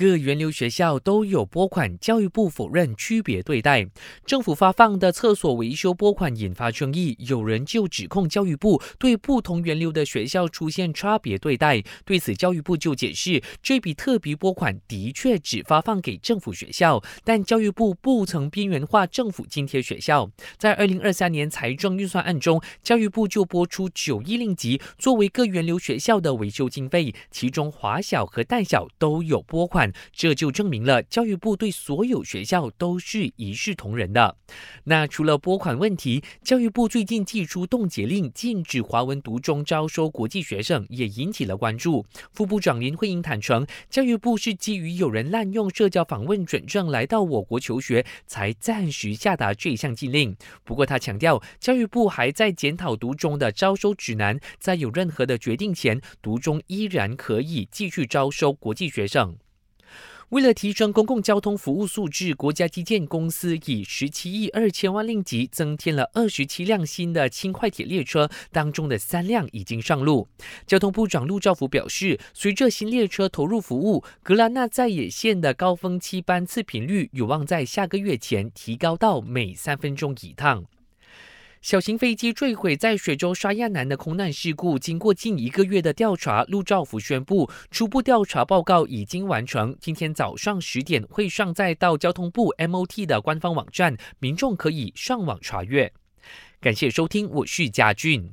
各源流学校都有拨款，教育部否认区别对待。政府发放的厕所维修拨款引发争议，有人就指控教育部对不同源流的学校出现差别对待。对此，教育部就解释，这笔特别拨款的确只发放给政府学校，但教育部不曾边缘化政府津贴学校。在二零二三年财政预算案中，教育部就拨出九亿令吉作为各源流学校的维修经费，其中华小和淡小都有拨款。这就证明了教育部对所有学校都是一视同仁的。那除了拨款问题，教育部最近寄出冻结令，禁止华文读中招收国际学生，也引起了关注。副部长林慧英坦诚，教育部是基于有人滥用社交访问准证来到我国求学，才暂时下达这项禁令。不过他强调，教育部还在检讨读中的招收指南，在有任何的决定前，读中依然可以继续招收国际学生。为了提升公共交通服务素质，国家基建公司以十七亿二千万令吉增添了二十七辆新的轻快铁列车，当中的三辆已经上路。交通部长陆兆福表示，随着新列车投入服务，格兰纳在野线的高峰期班次频率有望在下个月前提高到每三分钟一趟。小型飞机坠毁在水州沙亚南的空难事故，经过近一个月的调查，陆兆福宣布初步调查报告已经完成，今天早上十点会上载到交通部 MOT 的官方网站，民众可以上网查阅。感谢收听，我是嘉俊。